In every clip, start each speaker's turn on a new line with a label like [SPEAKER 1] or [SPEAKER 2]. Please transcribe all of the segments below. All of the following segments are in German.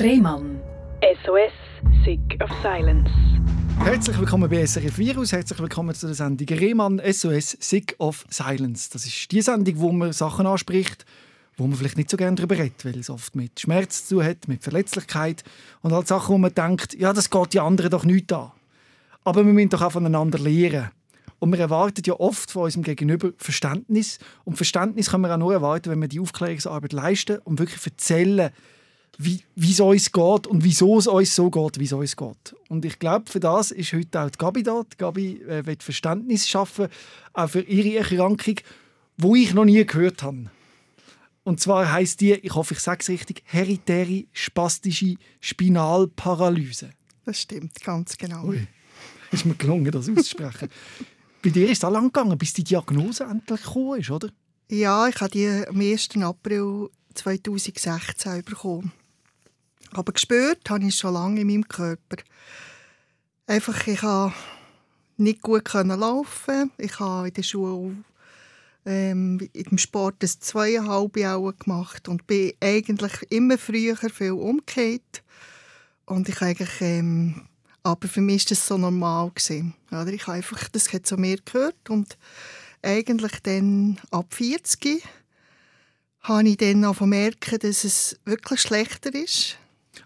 [SPEAKER 1] Rehmann.
[SPEAKER 2] SOS, Sick of Silence.
[SPEAKER 3] Herzlich willkommen bei SRF Virus, herzlich willkommen zu der Sendung Rehmann SOS Sick of Silence. Das ist die Sendung, wo man Sachen anspricht, wo man vielleicht nicht so gerne darüber redet, weil es oft mit Schmerz zu tun hat, mit Verletzlichkeit und halt Sachen, wo man denkt, ja, das geht die anderen doch nicht an. Aber wir müssen doch auch voneinander lernen. Und wir erwarten ja oft von unserem Gegenüber Verständnis. Und Verständnis können wir auch nur erwarten, wenn wir die Aufklärungsarbeit leisten und wirklich erzählen, wie, es uns geht und wieso es uns so geht, wie es uns geht. Und ich glaube, für das ist heute auch die Gabi da. Die Gabi äh, will Verständnis schaffen, auch für ihre Erkrankung, wo ich noch nie gehört habe. Und zwar heißt die, ich hoffe, ich sage es richtig, heritäre spastische Spinalparalyse.
[SPEAKER 4] Das stimmt, ganz genau.
[SPEAKER 3] Ui, ist mir gelungen, das auszusprechen. Bei dir ist es auch lang gegangen, bis die Diagnose endlich gekommen ist, oder?
[SPEAKER 4] Ja, ich habe die am 1. April 2016 bekommen. Aber gespürt habe ich es schon lange in meinem Körper. Einfach, ich konnte nicht gut laufen. Ich habe in der Schule ähm, dem Sport das zweieinhalb Jahre gemacht und bin eigentlich immer früher viel umgekehrt. Und ich eigentlich, ähm, aber für mich war das so normal gewesen. Ich einfach, das hat zu mir gehört und eigentlich dann ab 40 habe ich dann auch merken, dass es wirklich schlechter ist.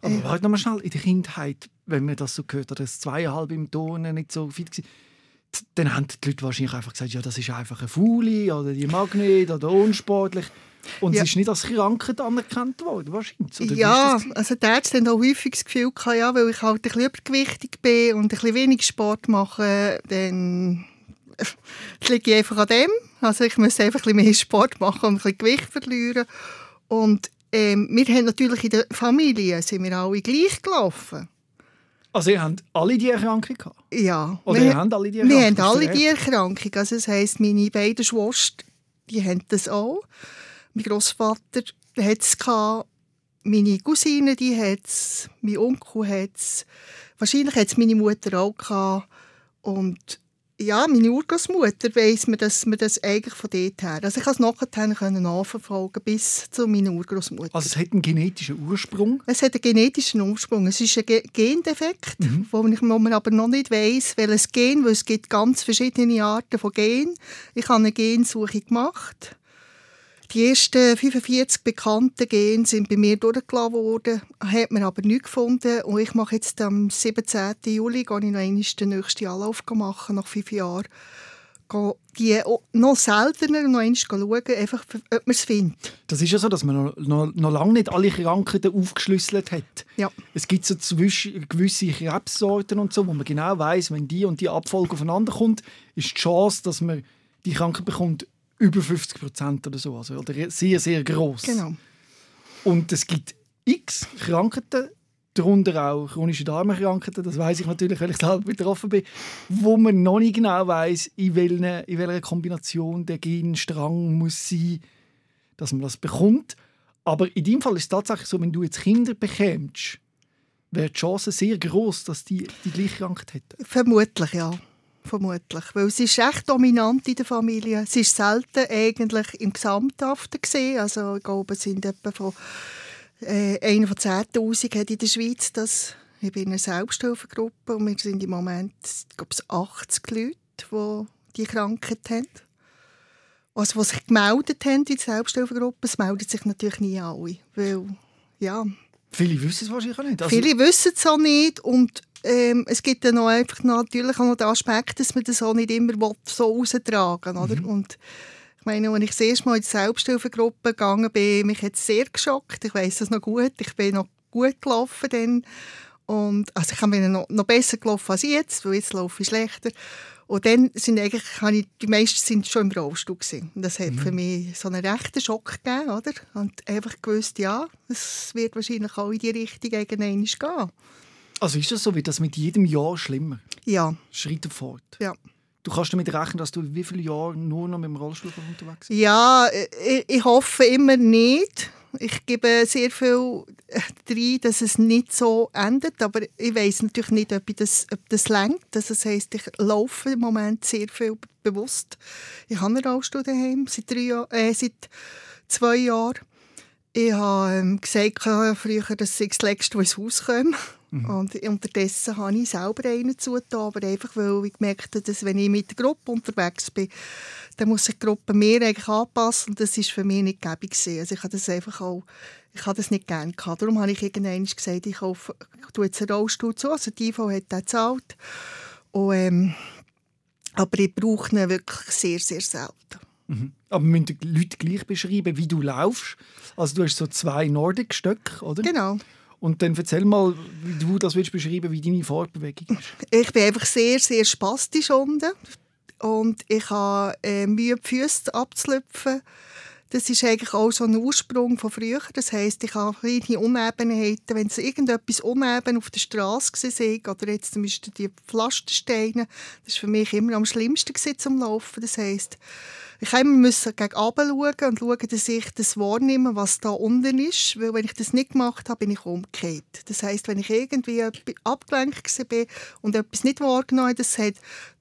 [SPEAKER 3] Aber äh, warte noch mal schnell, in der Kindheit, wenn man das so gehört hat, dass zweieinhalb im Turnen nicht so fit war, dann haben die Leute wahrscheinlich einfach gesagt, ja, das ist einfach eine Faule oder die mag nicht oder unsportlich. Und ja. es ist nicht als Krankheit anerkannt worden, wahrscheinlich. Oder
[SPEAKER 4] ja, also die Ärzte haben auch häufig das Gefühl gehabt, ja, weil ich halt ein bisschen übergewichtig bin und ein bisschen wenig Sport mache, dann liege ich einfach an dem. Also ich muss einfach ein bisschen mehr Sport machen und ein bisschen Gewicht verlieren. Und ähm, wir haben natürlich in der Familie sind wir alle gleich gelaufen.
[SPEAKER 3] Also ihr habt alle die Erkrankung gehabt?
[SPEAKER 4] Ja.
[SPEAKER 3] Oder wir, ihr habt alle die Erkrankung?
[SPEAKER 4] Wir haben alle die Erkrankung. Also das heisst, meine beiden Schwestern, die haben das auch. Mein Großvater hat es gehabt. Meine Cousine, die hat es. Mein Onkel hat es. Wahrscheinlich hat es meine Mutter auch gehabt. Und ja, meine Urgroßmutter weiss mir, dass wir das eigentlich von dort her. Also ich konnte es nachher nachverfolgen bis zu meiner Urgroßmutter.
[SPEAKER 3] Also es hat einen genetischen Ursprung?
[SPEAKER 4] Es hat einen genetischen Ursprung. Es ist ein Gendefekt, mhm. wo, man aber noch nicht weiss, welches Gen, weil es gibt ganz verschiedene Arten von Gen. Ich habe eine Gensuche gemacht die ersten 45 bekannten Gene sind bei mir durchgelassen worden, hat man aber nichts gefunden. Und ich mache jetzt am 17. Juli gehe ich noch einmal den nächsten Anlauf machen, nach fünf Jahren. Die noch seltener noch einmal schauen, einfach, ob man es findet.
[SPEAKER 3] Das ist ja so, dass man noch, noch, noch lange nicht alle Krankheiten aufgeschlüsselt hat.
[SPEAKER 4] Ja.
[SPEAKER 3] Es gibt so gewisse Krebssorten und so, wo man genau weiß, wenn die und die Abfolge aufeinander kommt, ist die Chance, dass man die Krankheit bekommt, über 50 Prozent oder so. Also, oder sehr, sehr groß.
[SPEAKER 4] Genau.
[SPEAKER 3] Und es gibt x Krankheiten, darunter auch chronische Darmkrankheiten, das weiß ich natürlich, weil ich selber betroffen bin, wo man noch nicht genau weiß, in, welcher, in welcher Kombination der Genstrang muss sein, dass man das bekommt. Aber in deinem Fall ist es tatsächlich so, wenn du jetzt Kinder bekämst, wäre die Chance sehr groß, dass die die gleiche Krankheit hätten.
[SPEAKER 4] Vermutlich, ja vermutlich. Weil sie ist recht dominant in der Familie. Sie ist selten eigentlich im Gesamthaften gesehen. Also ich glaube, es sind etwa von äh, einer von 10'000 hat in der Schweiz das. Ich bin in einer Selbsthilfegruppe und wir sind im Moment glaube ich, 80 Leute, die die Krankheit haben. Also, die sich gemeldet haben in der Selbsthilfegruppe, es melden sich natürlich nie alle. Weil, ja,
[SPEAKER 3] Viele wissen es wahrscheinlich auch nicht. Also
[SPEAKER 4] Viele wissen es auch nicht und ähm, es gibt dann auch einfach natürlich auch noch den Aspekt, dass man das auch nicht immer so raustragen will. Mhm. Und ich meine, als ich das erste Mal in die Selbsthilfegruppe gegangen bin, mich hat es sehr geschockt. Ich weiß das noch gut. Ich bin noch gut gelaufen dann. Und, also ich bin noch, noch besser gelaufen als jetzt, weil jetzt laufe ich schlechter. Und dann sind eigentlich, ich, die meisten sind schon im Rollstuhl gewesen. Und das hat mhm. für mich so einen rechten Schock gegeben, oder? Und einfach gewusst, ja, es wird wahrscheinlich auch in die Richtung irgendwann gehen.
[SPEAKER 3] Also ist das so, wird das mit jedem Jahr schlimmer?
[SPEAKER 4] Ja.
[SPEAKER 3] Schritte fort?
[SPEAKER 4] Ja.
[SPEAKER 3] Du kannst damit rechnen, dass du wie viele Jahre nur noch mit dem Rollstuhl unterwegs bist?
[SPEAKER 4] Ja, ich, ich hoffe immer nicht. Ich gebe sehr viel rein, dass es nicht so endet, aber ich weiß natürlich nicht, ob, das, ob das längt. Das heisst, ich laufe im Moment sehr viel bewusst. Ich habe einen Rollstuhl daheim seit, drei Jahr, äh, seit zwei Jahren. Ich habe ähm, gesagt früher, dass ich das Letzte, ins Haus komme. Mhm. Und unterdessen habe ich selber einen zugetan, aber einfach, weil ich gemerkt habe, dass wenn ich mit der Gruppe unterwegs bin, dann muss sich die Gruppe mir eigentlich anpassen und das ist für mich nicht gäbig Also ich habe das einfach auch, ich habe das nicht gerne gehabt. Darum habe ich irgendwann gesagt, ich kaufe, tue jetzt einen Rollstuhl zu, also die IV hat den gezahlt. Und, ähm, aber ich brauche ihn wirklich sehr, sehr selten.
[SPEAKER 3] Mhm. Aber müssen die Leute gleich beschreiben, wie du laufst? Also du hast so zwei Nordic-Stöcke, oder?
[SPEAKER 4] Genau.
[SPEAKER 3] Und dann erzähl mal, wie du das willst beschreiben, wie deine Fortbewegung ist.
[SPEAKER 4] Ich bin einfach sehr, sehr spastisch unten. Und ich habe äh, Mühe, die Füße abzulüpfen. Das ist eigentlich auch so ein Ursprung von früher. Das heisst, ich habe kleine Unebenheiten. Wenn es irgendetwas uneben auf der Straße war, oder jetzt zum Beispiel die Pflastersteine, das war für mich immer am schlimmsten zum Laufen. Das heisst, ich musste gegen oben schauen und schauen, dass ich das wahrnehme, was da unten ist. Weil wenn ich das nicht gemacht habe, bin ich umgekehrt. Das heisst, wenn ich irgendwie abgelenkt war und etwas nicht wahrgenommen habe, das hat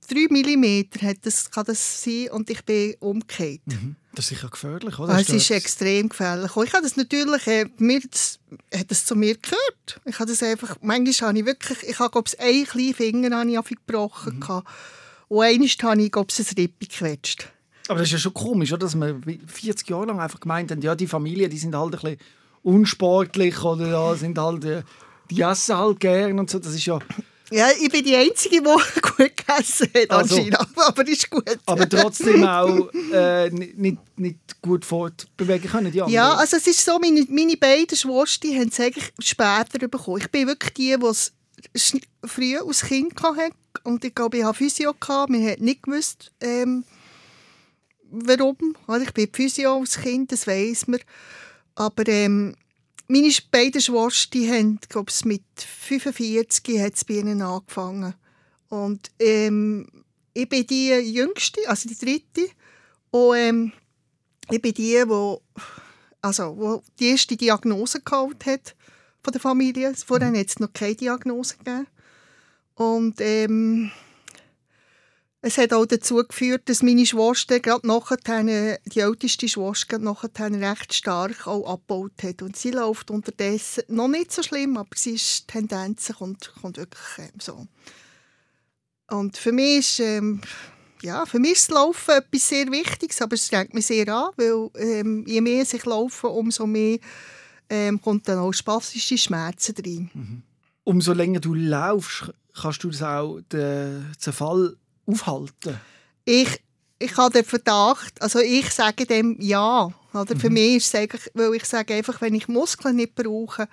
[SPEAKER 4] 3 mm hat das, kann das sein und ich bin umgekehrt.
[SPEAKER 3] Mhm. Das ist sicher gefährlich, oder?
[SPEAKER 4] Es ist extrem gefährlich. ich habe das natürlich, äh, mir das, hat das zu mir gehört. Ich habe das einfach, manchmal habe ich wirklich, ich habe, glaube ich, einen kleinen Finger habe ich gebrochen. Mhm. Und einmal habe ich, glaube ich, ein Rippe gequetscht.
[SPEAKER 3] Aber das ist ja schon komisch, oder? dass man 40 Jahre lang einfach gemeint hat, ja, die Familie, die sind halt ein bisschen unsportlich oder ja, sind halt, äh, die essen halt gern und so. Das ist ja...
[SPEAKER 4] Ja, ich bin die Einzige, die gut gegessen hat also, aber ist gut.
[SPEAKER 3] aber trotzdem auch äh, nicht, nicht gut fortbewegen können,
[SPEAKER 4] die Ja, also es ist so, meine, meine beiden Schwestern haben es eigentlich später bekommen. Ich bin wirklich die, die es früh als Kind hatte. Und ich glaube, ich hatte Physio. Gehabt. Man hat nicht gewusst, ähm, warum. Ich bin Physio als Kind, das weiß man. Aber ähm, meine beiden Schwestern haben, glaube ich, mit 45 hat es bei ihnen angefangen. Und ähm, ich bin die Jüngste, also die Dritte. Und ähm, ich bin die, wo, also, wo die erste Diagnose geholt hat von der Familie. Vorher hat es noch keine Diagnose gegeben. Und ähm, es hat auch dazu geführt, dass meine Schwester gerade nachher, die älteste Schwester, nachher recht stark auch abgebaut hat. Und sie läuft unterdessen noch nicht so schlimm, aber sie ist Tendenz kommt, kommt wirklich ähm, so. Und für mich ist, ähm, ja, für mich ist das Laufen etwas sehr Wichtiges, aber es strengt mich sehr an, weil ähm, je mehr ich laufe, umso mehr ähm, kommt dann auch spastische Schmerzen rein. Mhm.
[SPEAKER 3] Umso länger du laufst, kannst du das auch den Zerfall aufhalten?
[SPEAKER 4] Ich, ich habe den Verdacht, also ich sage dem ja. Oder? Mhm. Für mich ist es eigentlich, weil ich sage einfach, wenn ich Muskeln nicht brauche,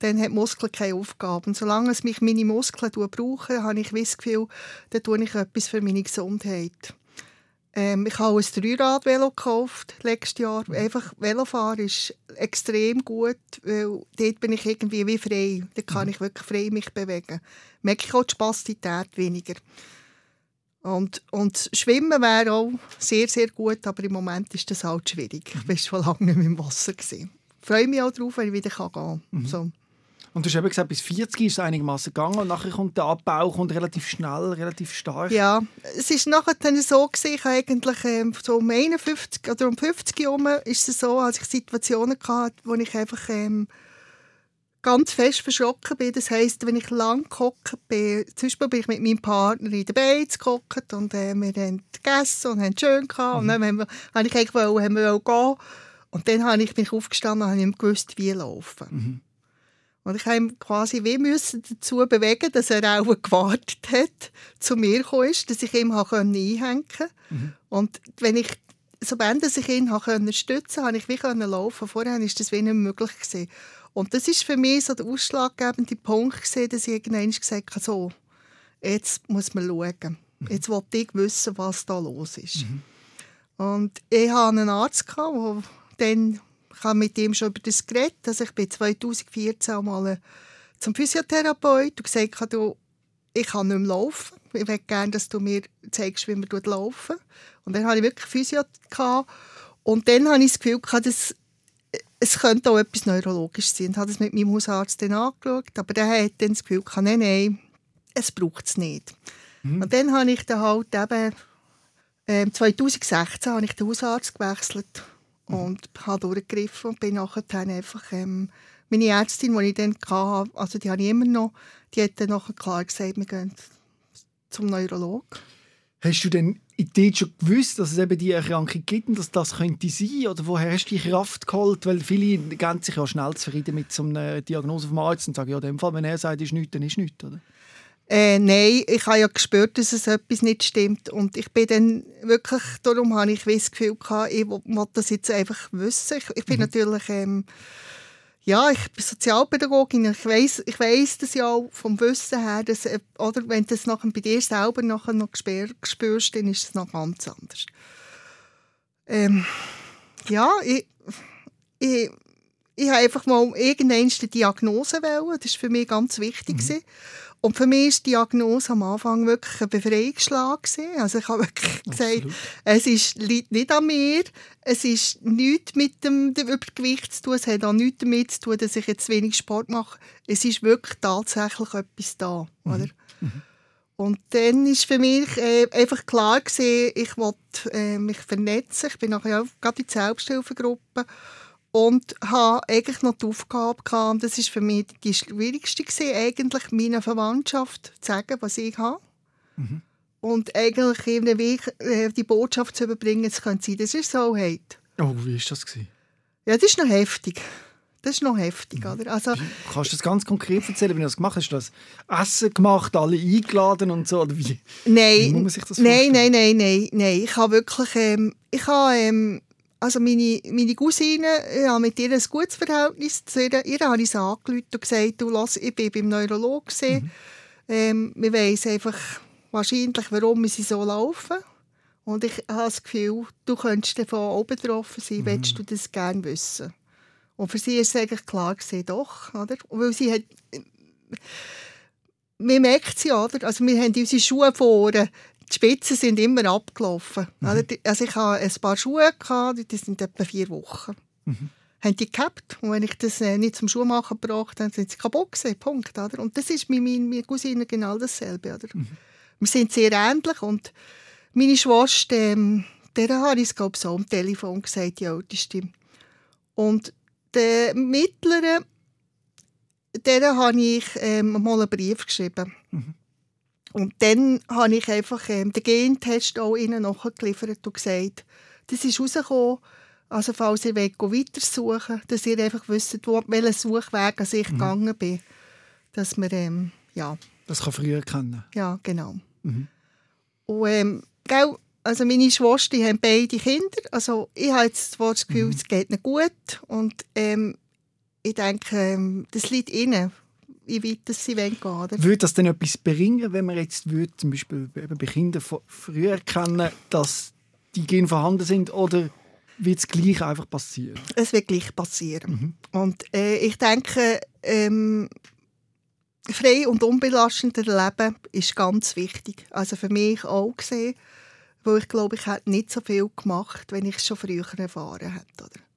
[SPEAKER 4] dann hat Muskeln keine Aufgabe. Und solange es mich meine Muskeln brauchen, habe ich das Gefühl, dann tue ich etwas für meine Gesundheit. Ähm, ich habe ein Dreirad-Velo gekauft letztes Jahr. Mhm. Einfach Velofahren ist extrem gut, weil dort bin ich irgendwie wie frei. Da kann mhm. ich wirklich frei mich bewegen. Merke ich auch die Spastität weniger. Und, und Schwimmen wäre auch sehr, sehr gut, aber im Moment ist das halt schwierig. Ich war schon lange nicht mehr im Wasser. Ich freue mich auch darauf, wenn ich wieder gehen kann. Mhm. So.
[SPEAKER 3] Und du hast eben gesagt, bis 40 ist es einigermaßen gegangen und nachher kommt der Abbau kommt relativ schnell, relativ stark.
[SPEAKER 4] Ja, es ist nachher dann so gewesen, eigentlich ähm, so um 51 oder um 50 herum ist es so, als ich Situationen hatte, wo ich einfach ähm, ganz fest verschrocken bin. Das heisst, wenn ich lang gehockt bin, zum Beispiel bin ich mit meinem Partner in der Beiz gehockt und äh, wir haben gegessen und haben es schön gehabt. Mhm. Und dann haben wir, habe ich eigentlich haben wir gehen. Und dann habe ich mich aufgestanden und habe nicht gewusst, wie laufen. Mhm. Und ich habe quasi wie müssen dazu bewegen, dass er auch gewartet hat, zu mir gekommen ist, dass ich ihm einhängen konnte. Mhm. Und wenn ich sobald ich ihn stützen konnte, konnte ich wie laufen. Vorher war das wie nicht möglich. Gewesen. Und das ist für mich so der ausschlaggebende Punkt, gewesen, dass ich irgendwann gesagt habe, so, jetzt muss man schauen. Mhm. Jetzt wollte ich wissen, was da los ist. Mhm. Und ich hatte einen Arzt, der dann ich habe mit ihm schon über das geredet. Also ich bin 2014 mal zum Physiotherapeut und gesagt, habe, ich kann nicht mehr laufen. Ich möchte gerne, dass du mir zeigst, wie man laufen Und dann hatte ich wirklich Physio. Gehabt. Und dann hatte ich das Gefühl, dass es könnte auch etwas neurologisch sein. Ich habe das mit meinem Hausarzt dann angeschaut, aber der hat dann das Gefühl, nein, nein, es braucht es nicht. Mhm. Und dann habe ich dann halt eben, äh, 2016 habe ich den Hausarzt gewechselt und habe durchgegriffen und bin nachher dann einfach ähm, meine Ärztin, die ich dann hatte, also die habe ich immer noch, die hat dann nachher klar gesagt, wir gehen zum Neurolog.
[SPEAKER 3] Hast du denn dir schon gewusst, dass es eben diese Erkrankung gibt und dass das könnte sein? Oder woher hast du die Kraft geholt? Weil viele gehen sich ja schnell zufrieden mit so einer Diagnose vom Arzt und sagen, ja, in dem Fall, wenn er sagt, ist nichts, dann ist nichts, oder?
[SPEAKER 4] Äh, nein, ich habe ja gespürt, dass es etwas nicht stimmt. Und ich bin dann wirklich, darum habe ich das Gefühl gehabt, ich wollte das jetzt einfach wissen. Ich, ich bin mhm. natürlich, ähm, ja, ich bin Sozialpädagogin. Ich weiß, ich weiß das ja auch vom Wissen her, dass, äh, oder wenn du das nachher bei dir selber nachher noch spürst, dann ist es noch ganz anders. Ähm, ja, ich, ich, ich habe einfach mal irgendeine Diagnose wählen. Das war für mich ganz wichtig. Mhm. Und für mich war die Diagnose am Anfang wirklich ein Befreiungsschlag. Also ich habe wirklich gesagt, es ist, liegt nicht an mir, es ist nichts mit dem, dem Übergewicht zu tun, es hat auch nichts damit zu tun, dass ich jetzt wenig Sport mache. Es ist wirklich tatsächlich etwas da. Mhm. Oder? Mhm. Und dann war für mich äh, einfach klar gewesen, ich wollte äh, mich vernetzen. Ich bin nachher auch gerade in die Selbsthilfegruppe und habe eigentlich noch die Aufgabe gehabt, und das ist für mich die schwierigste gewesen, eigentlich meiner Verwandtschaft zu sagen, was ich habe. Mhm. Und eigentlich eben Weg, äh, die Botschaft zu überbringen, es könnte sein, dass ihr so habt.
[SPEAKER 3] Oh, wie war das? Gewesen?
[SPEAKER 4] Ja, das ist noch heftig. Das ist noch heftig, mhm. oder? Also,
[SPEAKER 3] Kannst du das ganz konkret erzählen, wie du das gemacht hast? Hast du das Essen gemacht, alle eingeladen und so? Oder wie,
[SPEAKER 4] nein, wie muss man sich das vorstellen? Nein, nein, nein, nein, nein. Ich habe wirklich, ähm, ich habe, ähm, also meine, meine Cousine, habe mit ihr ein gutes Verhältnis zu ihr. Ihr habe ich angerufen und gesagt, du, lass, ich bin beim Neurologen. Mhm. Ähm, wir wissen einfach wahrscheinlich, warum sie so laufen. Und ich habe das Gefühl, du könntest davon auch betroffen sein, mhm. willst du das gerne wissen. Und für sie ist es eigentlich klar gewesen, doch, oder? Weil sie hat... Man merkt es ja, oder? Also wir haben unsere Schuhe vorne, die Spitzen sind immer abgelaufen. Mhm. Also ich hatte ein paar Schuhe, gehabt, die sind etwa vier Wochen. Mhm. Haben die gehabt. Und wenn ich das äh, nicht zum Schuhmachen gebracht habe, sind sie kaputt gewesen. Punkt. Oder? Und das ist mit meiner Cousine genau dasselbe. Oder? Mhm. Wir sind sehr ähnlich und meine Schwester, ähm, der habe ich glaube so am Telefon gesagt, ja, das stimmt. Und der mittlere, der habe ich ähm, mal einen Brief geschrieben. Mhm. Und dann habe ich einfach ähm, den Gentest auch ihnen nachgeliefert und gesagt, das ist rausgekommen, also falls ihr wollt, weitersuchen dass ihr einfach wisst, wo, welchen Suchweg ich mhm. gegangen bin. Dass wir, ähm, ja.
[SPEAKER 3] Das kann früher kennen.
[SPEAKER 4] Ja, genau. Mhm. Und, ähm, gell, also meine Schwester haben beide Kinder. Also ich habe jetzt das Gefühl, mhm. es geht ihnen gut. Und ähm, ich denke, ähm, das liegt ihnen wie weit das sie gehen wollen.
[SPEAKER 3] Würde das denn etwas bringen, wenn man jetzt würde, zum Beispiel bei Kindern früher erkennen, dass die Gene vorhanden sind oder wird es gleich einfach passieren?
[SPEAKER 4] Es wird gleich passieren. Mhm. Und äh, ich denke, ähm, frei und unbelastender Leben ist ganz wichtig. Also für mich auch gesehen, weil ich glaube, ich hätte nicht so viel gemacht, wenn ich es schon früher erfahren hätte. Oder?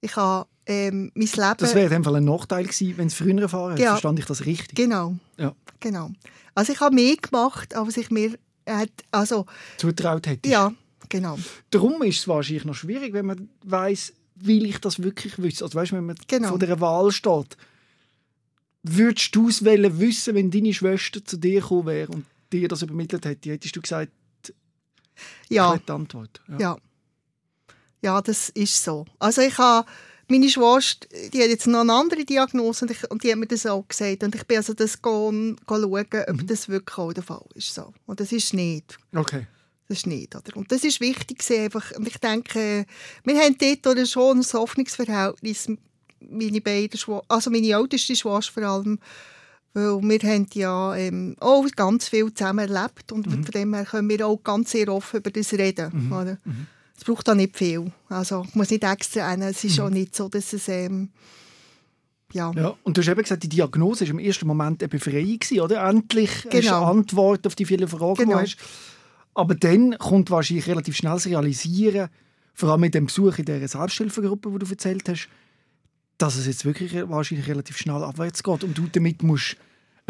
[SPEAKER 4] Ich habe ähm, mein Leben...
[SPEAKER 3] Das wäre in dem Fall ein Nachteil gewesen, wenn es früher erfahren hätte. Ja. Verstand ich das richtig?
[SPEAKER 4] Genau. Ja. genau. Also ich habe mehr gemacht, als ich mir äh, also,
[SPEAKER 3] zutraut hätte.
[SPEAKER 4] Ja, genau.
[SPEAKER 3] Darum ist es wahrscheinlich noch schwierig, wenn man weiß, will ich das wirklich wissen. Also weißt, wenn man genau. vor der Wahl steht, würdest du es wissen, wenn deine Schwester zu dir gekommen wäre und dir das übermittelt hätte? Hättest du gesagt,
[SPEAKER 4] ja.
[SPEAKER 3] Antwort?
[SPEAKER 4] Ja. ja. Ja, das ist so. Also ich habe meine Schwester, die hat jetzt noch eine andere Diagnose und, ich, und die hat mir das auch gesagt. Und ich bin also das gehen, schauen, ob mhm. das wirklich auch der Fall ist. So. Und das ist nicht.
[SPEAKER 3] Okay.
[SPEAKER 4] Das ist nicht, oder? Und das ist wichtig einfach. Und ich denke, wir haben dort schon ein Hoffnungsverhältnis, meine beiden Schwester, also meine älteste Schwester vor allem, weil wir haben ja ähm, auch ganz viel zusammen erlebt und mhm. von dem her können wir auch ganz sehr offen über das reden. Mhm. Oder? Mhm. Es braucht da nicht viel. Also ich muss nicht extra rein. Es ist mhm. auch nicht so, dass es... Ähm, ja.
[SPEAKER 3] ja. Und du hast eben gesagt, die Diagnose war im ersten Moment eine Befreiung, oder? Endlich genau. hast du eine Antwort auf die vielen Fragen, genau. die hast. Aber dann kommt wahrscheinlich relativ schnell das Realisieren, vor allem mit dem Besuch in dieser Selbsthilfegruppe, wo du erzählt hast, dass es jetzt wirklich wahrscheinlich relativ schnell abwärts geht und du damit musst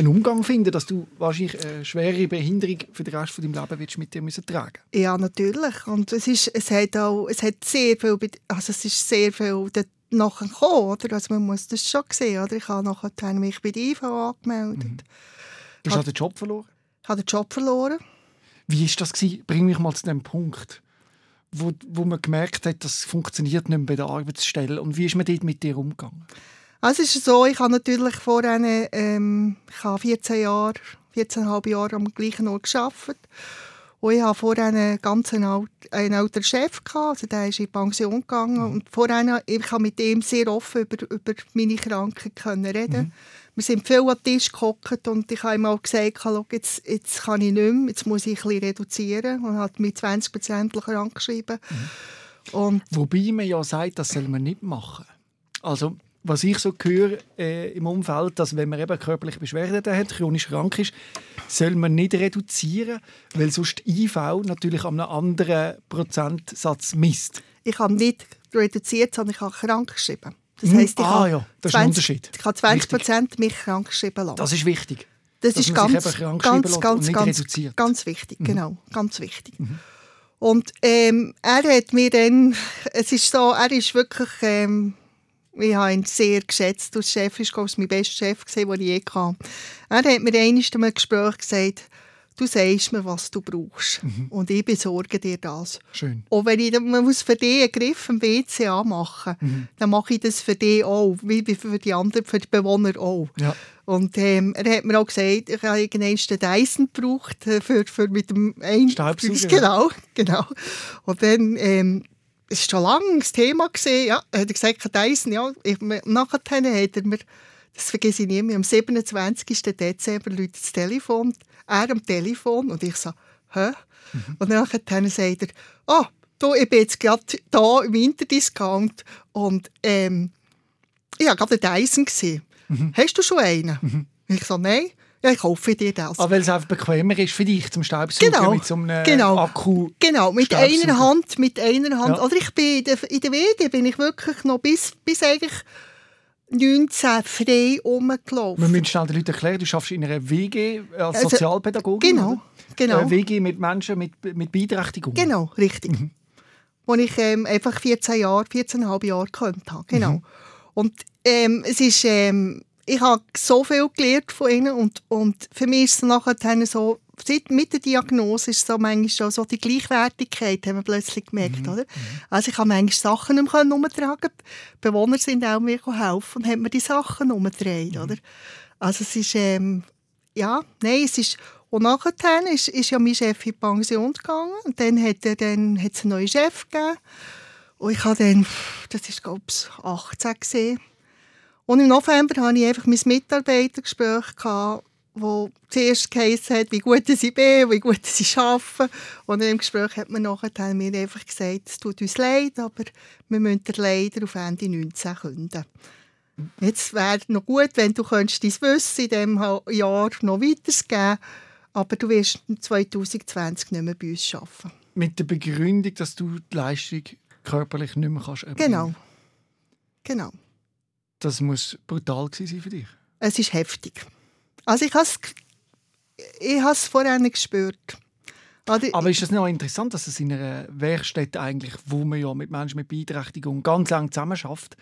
[SPEAKER 3] einen Umgang finden, dass du wahrscheinlich eine schwere Behinderung für den Rest von deinem Leben willst mit dir müssen tragen
[SPEAKER 4] Ja, natürlich. Und es, ist, es, hat auch, es hat sehr viel, also es ist sehr viel nachher gekommen, oder? Also man muss das schon sehen, oder? Ich habe nachher mich bei der IV angemeldet. Mhm.
[SPEAKER 3] Du hast Hat, den Job verloren?
[SPEAKER 4] Ich habe den Job verloren.
[SPEAKER 3] Wie war das? Gewesen? Bring mich mal zu dem Punkt, wo, wo man gemerkt hat, das funktioniert nicht mehr bei der Arbeitsstelle. Und wie ist man dort mit dir umgegangen?
[SPEAKER 4] Also es ist so, ich habe natürlich vorher ähm, ich habe 14 Jahre, 14,5 Jahre am gleichen Ort gearbeitet. Und ich hatte vorher einen ganz alt, einen älteren Chef, gehabt, also der ist in Pension gegangen. Mhm. Und vorher, ich konnte mit ihm sehr offen über, über meine Krankheit reden. Mhm. Wir sind viel am Tisch gehockt und ich habe ihm auch gesagt, jetzt, jetzt kann ich nicht mehr, jetzt muss ich ein bisschen reduzieren. Und hat mich 20 Prozent krank geschrieben.
[SPEAKER 3] Mhm. Und Wobei man ja sagt, das soll man nicht machen. Also was ich so höre äh, im Umfeld, dass wenn man eben körperliche Beschwerden hat, chronisch krank ist, soll man nicht reduzieren, weil sonst die IV natürlich an einem anderen Prozentsatz misst.
[SPEAKER 4] Ich habe nicht reduziert, sondern ich habe krank geschrieben. Das heisst, ich
[SPEAKER 3] ah, ja, das 20, ist.
[SPEAKER 4] Ich habe 20 Prozent mich krank geschrieben lassen.
[SPEAKER 3] Das ist wichtig.
[SPEAKER 4] Das ist ganz, ganz, ganz, ganz, ganz wichtig. Mhm. Genau, ganz wichtig. Mhm. Und ähm, er hat mir dann, es ist so, er ist wirklich ähm, ich habe ihn sehr geschätzt. Der Chef war mein bester Chef, den ich je hatte. Er hat mir einmal in einem Gespräch gesagt, du sagst mir, was du brauchst. Mhm. Und ich besorge dir das.
[SPEAKER 3] Schön.
[SPEAKER 4] Und wenn ich man muss für dich einen Griff im WCA machen mhm. dann mache ich das für dich auch, wie für die anderen, für die Bewohner auch.
[SPEAKER 3] Ja.
[SPEAKER 4] Und ähm, er hat mir auch gesagt, ich habe irgendwann den Dyson gebraucht, äh, für, für mit dem
[SPEAKER 3] Staubsauger.
[SPEAKER 4] Genau, genau. Und dann... Ähm, es war schon lange das Thema. Gewesen. Ja, er hat gesagt, Dyson, ja. Ich, nachher hat er mir, das vergesse ich nie mehr, am 27. Dezember läutet das Telefon, er am Telefon und ich so, hä? Mhm. Und nachher sagt er, oh, du, ich bin jetzt gerade hier im Interdiscount und ähm, ich war gerade einen Dyson. Gesehen. Mhm. Hast du schon einen? Mhm. Ich so, nein. Ja, ich kaufe dir das.
[SPEAKER 3] Aber ah, weil es einfach bequemer ist für dich zum Staubsaugen
[SPEAKER 4] genau.
[SPEAKER 3] mit so einem
[SPEAKER 4] genau.
[SPEAKER 3] Akku.
[SPEAKER 4] Genau, mit einer Hand, mit einer Hand. Ja. Oder ich bin in der, in der Wege bin ich wirklich noch bis, bis eigentlich 19 frei rumgelaufen.
[SPEAKER 3] Wir müssen schnell den Leuten erklären, du arbeitest in einer WG als also, Sozialpädagogin.
[SPEAKER 4] Genau, oder? genau.
[SPEAKER 3] Eine WG mit Menschen mit, mit Beeinträchtigung.
[SPEAKER 4] Genau, richtig. Mhm. Wo ich ähm, einfach 14 Jahre, 14,5 Jahre gekannt habe. Genau. Mhm. Und ähm, es ist... Ähm, ich habe so viel gelernt von ihnen und, und für mich ist es nachher so, mit der Diagnose ist so manchmal so die Gleichwertigkeit, haben wir plötzlich gemerkt, mhm. oder? Mhm. Also ich habe manchmal Sachen nicht mehr umtragen. Die Bewohner sind auch mir helfen und haben mir die Sachen umgedreht, mhm. oder? Also es ist, ähm, ja, nein, es ist, und nachher ist, ist ja mein Chef in die Pension gegangen und dann hat er dann hat es einen neuen Chef gegeben und ich habe dann, das ist glaube ich 18 gesehen, und im November hatte ich einfach mein Mitarbeitergespräch, wo zuerst geheißen hat, wie gut ich bin, wie gut ich arbeite. Und im Gespräch hat man nachher mir einfach gesagt, es tut uns leid, aber wir müssen leider auf Ende 19 künden. Jetzt wäre noch gut, wenn du dein Wissen in diesem Jahr noch weitergeben aber du wirst 2020 nicht mehr bei uns arbeiten.
[SPEAKER 3] Mit der Begründung, dass du die Leistung körperlich nicht mehr kannst
[SPEAKER 4] erbringen. Genau. Genau.
[SPEAKER 3] Das muss brutal sein für dich.
[SPEAKER 4] Es ist heftig. Also ich habe es ich has vorher nicht gespürt.
[SPEAKER 3] Also Aber ist es noch interessant, dass es in einer Werkstätte eigentlich, wo man ja mit Menschen mit Beeinträchtigung ganz eng zusammenarbeitet,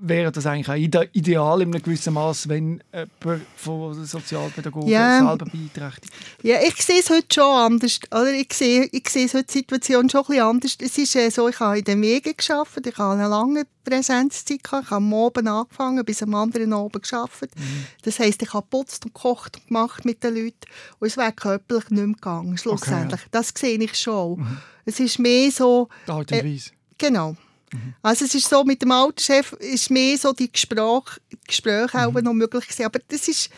[SPEAKER 3] wäre das eigentlich auch ideal in einem gewissen Maß, wenn jemand von Sozialpädagogen ja. selber beeinträchtigt
[SPEAKER 4] Ja, ich sehe es heute schon anders. Oder ich sehe, ich sehe heute die Situation schon ein bisschen anders. Es ist äh, so, ich habe in den Wegen gearbeitet, ich habe eine lange Präsenzzeit gehabt, ich habe am Abend angefangen, bis am anderen Abend gearbeitet. Mhm. Das heisst, ich habe putzt und gekocht und gemacht mit den Leuten und es wäre körperlich nicht mehr gegangen, schlussendlich. Okay, ja. Das sehe ich schon. Mhm. Es ist mehr so...
[SPEAKER 3] Die Art und Weise.
[SPEAKER 4] Äh, genau. Mhm. Also es ist so, mit dem alten Chef ist mehr so die Gespräche, Gespräche mhm. auch noch möglich gewesen. Aber das ist,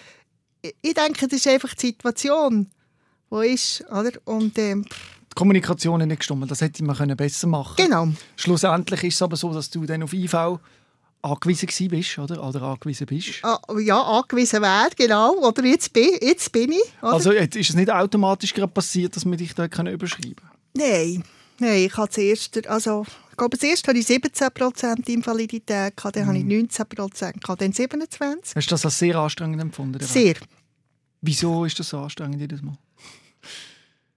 [SPEAKER 4] ich denke, das ist einfach die Situation, die ist, oder? Und, ähm,
[SPEAKER 3] die Kommunikation ist nicht gestimmt, das hätte man besser machen
[SPEAKER 4] können. Genau.
[SPEAKER 3] Schlussendlich ist es aber so, dass du dann auf IV angewiesen bist, oder? Oder angewiesen bist.
[SPEAKER 4] Ah, ja, angewiesen wäre, genau. Oder jetzt bin, jetzt bin ich.
[SPEAKER 3] Oder? Also jetzt ist es nicht automatisch passiert, dass wir dich da überschreiben können?
[SPEAKER 4] Nein. Nein, ich habe zuerst, also ich glaube, zuerst hatte ich 17% Invalidität, dann mhm. habe ich 19%, dann 27%.
[SPEAKER 3] Hast du das als sehr anstrengend empfunden?
[SPEAKER 4] Sehr,
[SPEAKER 3] Wieso ist das so anstrengend jedes Mal?